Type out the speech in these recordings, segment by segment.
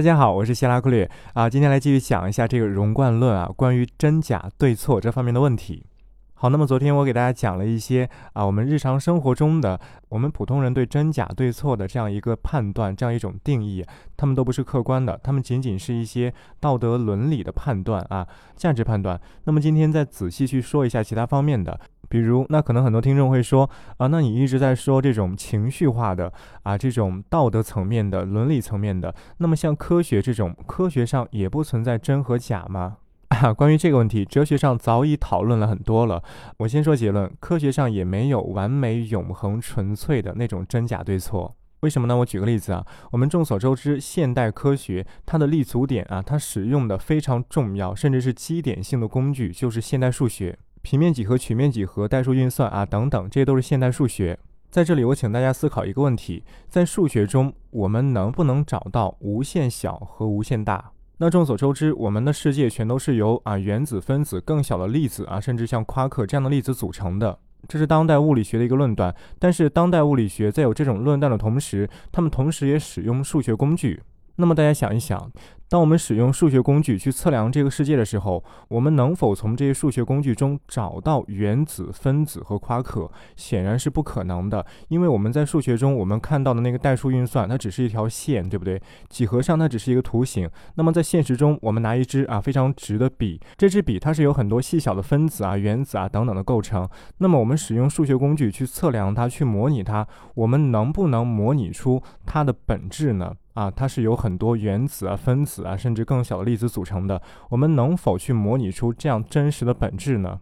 大家好，我是希拉克略啊，今天来继续讲一下这个荣冠论啊，关于真假对错这方面的问题。好，那么昨天我给大家讲了一些啊，我们日常生活中的我们普通人对真假对错的这样一个判断，这样一种定义，他们都不是客观的，他们仅仅是一些道德伦理的判断啊，价值判断。那么今天再仔细去说一下其他方面的。比如，那可能很多听众会说啊，那你一直在说这种情绪化的啊，这种道德层面的、伦理层面的，那么像科学这种，科学上也不存在真和假吗？啊，关于这个问题，哲学上早已讨论了很多了。我先说结论，科学上也没有完美、永恒、纯粹的那种真假对错。为什么呢？我举个例子啊，我们众所周知，现代科学它的立足点啊，它使用的非常重要，甚至是基点性的工具，就是现代数学。平面几何、曲面几何、代数运算啊等等，这些都是现代数学。在这里，我请大家思考一个问题：在数学中，我们能不能找到无限小和无限大？那众所周知，我们的世界全都是由啊原子、分子、更小的粒子啊，甚至像夸克这样的粒子组成的。这是当代物理学的一个论断。但是，当代物理学在有这种论断的同时，他们同时也使用数学工具。那么大家想一想，当我们使用数学工具去测量这个世界的时候，我们能否从这些数学工具中找到原子、分子和夸克？显然是不可能的，因为我们在数学中我们看到的那个代数运算，它只是一条线，对不对？几何上它只是一个图形。那么在现实中，我们拿一支啊非常直的笔，这支笔它是有很多细小的分子啊、原子啊等等的构成。那么我们使用数学工具去测量它、去模拟它，我们能不能模拟出它的本质呢？啊，它是由很多原子啊、分子啊，甚至更小的粒子组成的。我们能否去模拟出这样真实的本质呢？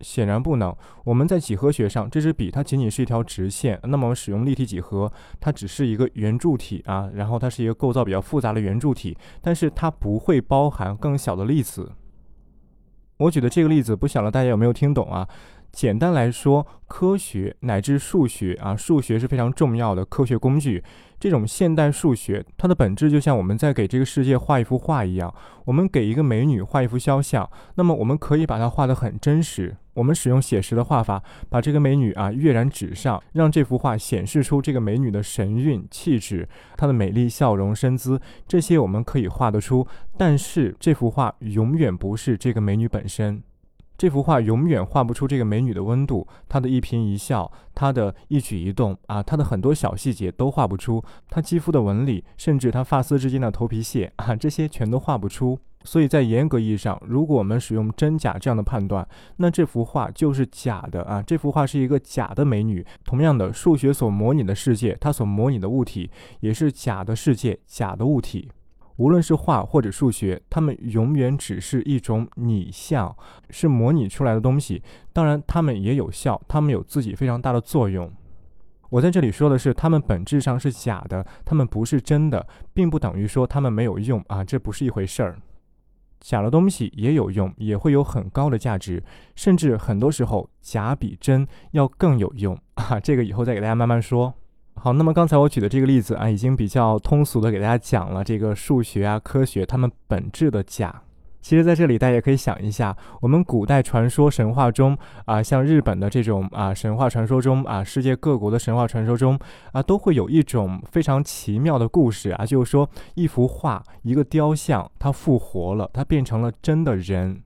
显然不能。我们在几何学上，这支笔它仅仅是一条直线。那么，我们使用立体几何，它只是一个圆柱体啊，然后它是一个构造比较复杂的圆柱体，但是它不会包含更小的粒子。我举的这个例子，不晓得大家有没有听懂啊？简单来说，科学乃至数学啊，数学是非常重要的科学工具。这种现代数学，它的本质就像我们在给这个世界画一幅画一样。我们给一个美女画一幅肖像，那么我们可以把它画得很真实。我们使用写实的画法，把这个美女啊跃然纸上，让这幅画显示出这个美女的神韵、气质，她的美丽笑容、身姿，这些我们可以画得出。但是这幅画永远不是这个美女本身。这幅画永远画不出这个美女的温度，她的一颦一笑，她的一举一动啊，她的很多小细节都画不出，她肌肤的纹理，甚至她发丝之间的头皮屑啊，这些全都画不出。所以在严格意义上，如果我们使用真假这样的判断，那这幅画就是假的啊，这幅画是一个假的美女。同样的，数学所模拟的世界，它所模拟的物体也是假的世界，假的物体。无论是画或者数学，它们永远只是一种拟像，是模拟出来的东西。当然，它们也有效，它们有自己非常大的作用。我在这里说的是，它们本质上是假的，它们不是真的，并不等于说它们没有用啊，这不是一回事儿。假的东西也有用，也会有很高的价值，甚至很多时候假比真要更有用 啊。这个以后再给大家慢慢说。好，那么刚才我举的这个例子啊，已经比较通俗的给大家讲了这个数学啊、科学它们本质的假。其实，在这里大家也可以想一下，我们古代传说神话中啊，像日本的这种啊神话传说中啊，世界各国的神话传说中啊，都会有一种非常奇妙的故事啊，就是说一幅画、一个雕像，它复活了，它变成了真的人。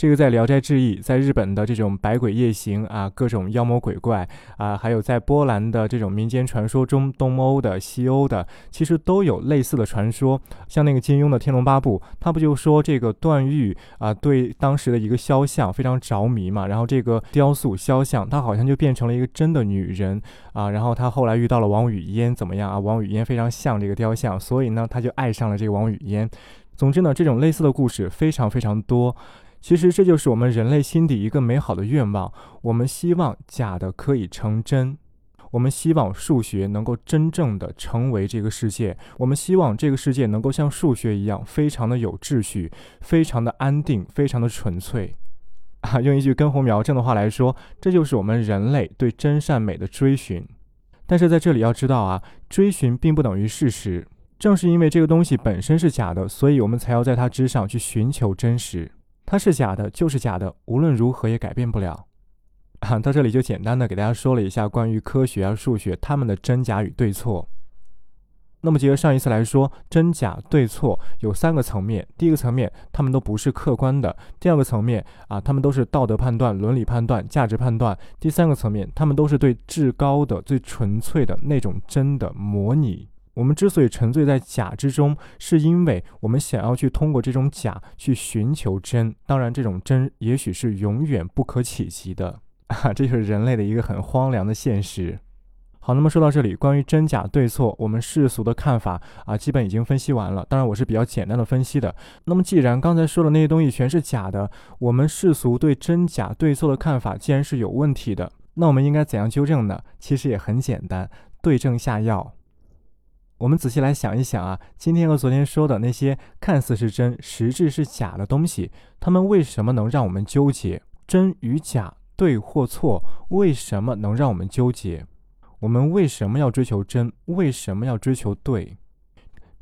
这个在《聊斋志异》在日本的这种百鬼夜行啊，各种妖魔鬼怪啊，还有在波兰的这种民间传说中，东欧的、西欧的，其实都有类似的传说。像那个金庸的《天龙八部》，他不就说这个段誉啊，对当时的一个肖像非常着迷嘛，然后这个雕塑肖像，他好像就变成了一个真的女人啊，然后他后来遇到了王语嫣，怎么样啊？王语嫣非常像这个雕像，所以呢，他就爱上了这个王语嫣。总之呢，这种类似的故事非常非常多。其实这就是我们人类心底一个美好的愿望，我们希望假的可以成真，我们希望数学能够真正的成为这个世界，我们希望这个世界能够像数学一样，非常的有秩序，非常的安定，非常的纯粹。啊，用一句根红苗正的话来说，这就是我们人类对真善美的追寻。但是在这里要知道啊，追寻并不等于事实，正是因为这个东西本身是假的，所以我们才要在它之上去寻求真实。它是假的，就是假的，无论如何也改变不了。啊，到这里就简单的给大家说了一下关于科学啊、数学它们的真假与对错。那么，结合上一次来说，真假对错有三个层面。第一个层面，他们都不是客观的；第二个层面啊，他们都是道德判断、伦理判断、价值判断；第三个层面，他们都是对至高的、最纯粹的那种真的模拟。我们之所以沉醉在假之中，是因为我们想要去通过这种假去寻求真。当然，这种真也许是永远不可企及的啊！这就是人类的一个很荒凉的现实。好，那么说到这里，关于真假对错，我们世俗的看法啊，基本已经分析完了。当然，我是比较简单的分析的。那么，既然刚才说的那些东西全是假的，我们世俗对真假对错的看法既然是有问题的，那我们应该怎样纠正呢？其实也很简单，对症下药。我们仔细来想一想啊，今天和昨天说的那些看似是真，实质是假的东西，它们为什么能让我们纠结？真与假，对或错，为什么能让我们纠结？我们为什么要追求真？为什么要追求对？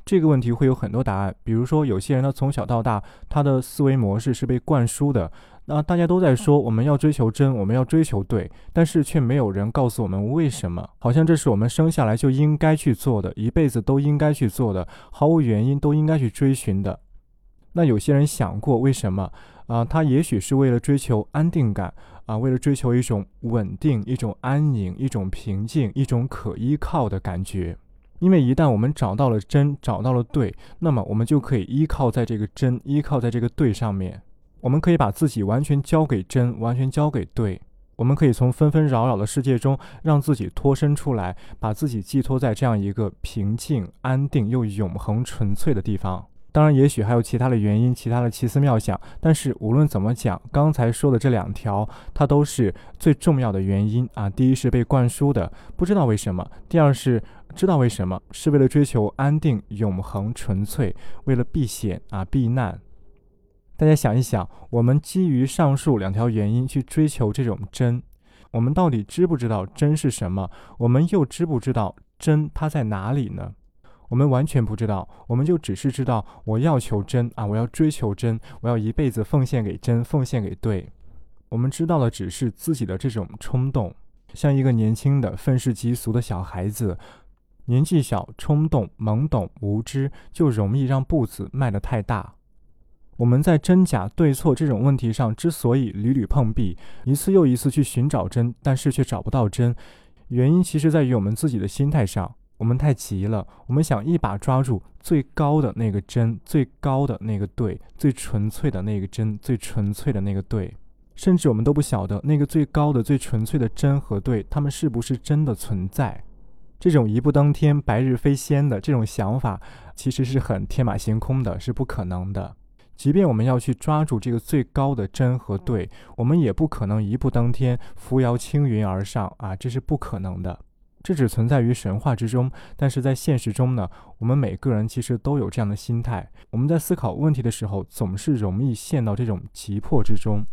这个问题会有很多答案。比如说，有些人呢从小到大，他的思维模式是被灌输的。那大家都在说我们要追求真，我们要追求对，但是却没有人告诉我们为什么。好像这是我们生下来就应该去做的，一辈子都应该去做的，毫无原因都应该去追寻的。那有些人想过为什么？啊，他也许是为了追求安定感。啊，为了追求一种稳定、一种安宁、一种平静、一种可依靠的感觉，因为一旦我们找到了真，找到了对，那么我们就可以依靠在这个真，依靠在这个对上面。我们可以把自己完全交给真，完全交给对。我们可以从纷纷扰扰的世界中让自己脱身出来，把自己寄托在这样一个平静、安定又永恒、纯粹的地方。当然，也许还有其他的原因，其他的奇思妙想。但是无论怎么讲，刚才说的这两条，它都是最重要的原因啊。第一是被灌输的，不知道为什么；第二是知道为什么，是为了追求安定、永恒、纯粹，为了避险啊、避难。大家想一想，我们基于上述两条原因去追求这种真，我们到底知不知道真是什么？我们又知不知道真它在哪里呢？我们完全不知道，我们就只是知道我要求真啊，我要追求真，我要一辈子奉献给真，奉献给对。我们知道的只是自己的这种冲动，像一个年轻的愤世嫉俗的小孩子，年纪小，冲动、懵懂、无知，就容易让步子迈得太大。我们在真假对错这种问题上之所以屡屡碰壁，一次又一次去寻找真，但是却找不到真，原因其实在于我们自己的心态上。我们太急了，我们想一把抓住最高的那个真，最高的那个对，最纯粹的那个真，最纯粹的那个对，甚至我们都不晓得那个最高的、最纯粹的真和对，他们是不是真的存在？这种一步登天、白日飞仙的这种想法，其实是很天马行空的，是不可能的。即便我们要去抓住这个最高的真和对，我们也不可能一步登天、扶摇青云而上啊，这是不可能的。这只存在于神话之中，但是在现实中呢，我们每个人其实都有这样的心态。我们在思考问题的时候，总是容易陷到这种急迫之中。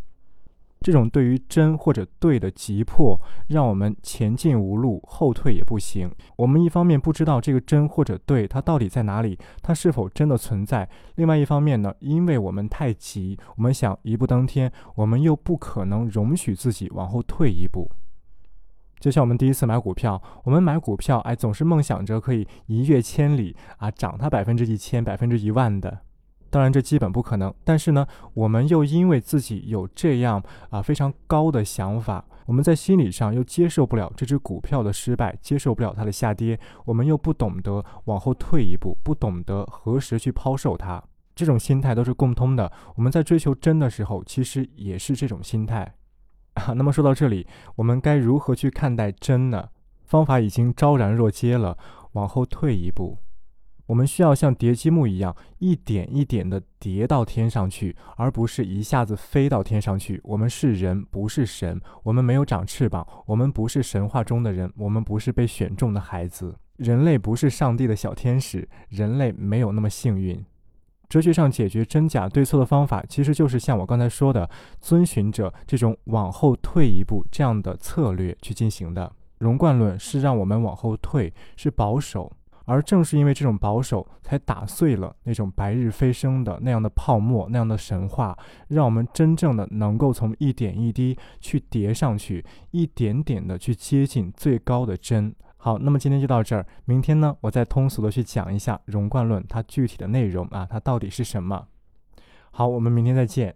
这种对于真或者对的急迫，让我们前进无路，后退也不行。我们一方面不知道这个真或者对它到底在哪里，它是否真的存在；另外一方面呢，因为我们太急，我们想一步登天，我们又不可能容许自己往后退一步。就像我们第一次买股票，我们买股票，哎，总是梦想着可以一跃千里啊，涨它百分之一千、百分之一万的。当然，这基本不可能。但是呢，我们又因为自己有这样啊非常高的想法，我们在心理上又接受不了这只股票的失败，接受不了它的下跌，我们又不懂得往后退一步，不懂得何时去抛售它。这种心态都是共通的。我们在追求真的时候，其实也是这种心态。啊，那么说到这里，我们该如何去看待真呢？方法已经昭然若揭了。往后退一步，我们需要像叠积木一样，一点一点地叠到天上去，而不是一下子飞到天上去。我们是人，不是神。我们没有长翅膀，我们不是神话中的人，我们不是被选中的孩子。人类不是上帝的小天使，人类没有那么幸运。哲学上解决真假对错的方法，其实就是像我刚才说的，遵循着这种往后退一步这样的策略去进行的。容贯论是让我们往后退，是保守，而正是因为这种保守，才打碎了那种白日飞升的那样的泡沫、那样的神话，让我们真正的能够从一点一滴去叠上去，一点点的去接近最高的真。好，那么今天就到这儿，明天呢，我再通俗的去讲一下容贯论它具体的内容啊，它到底是什么。好，我们明天再见。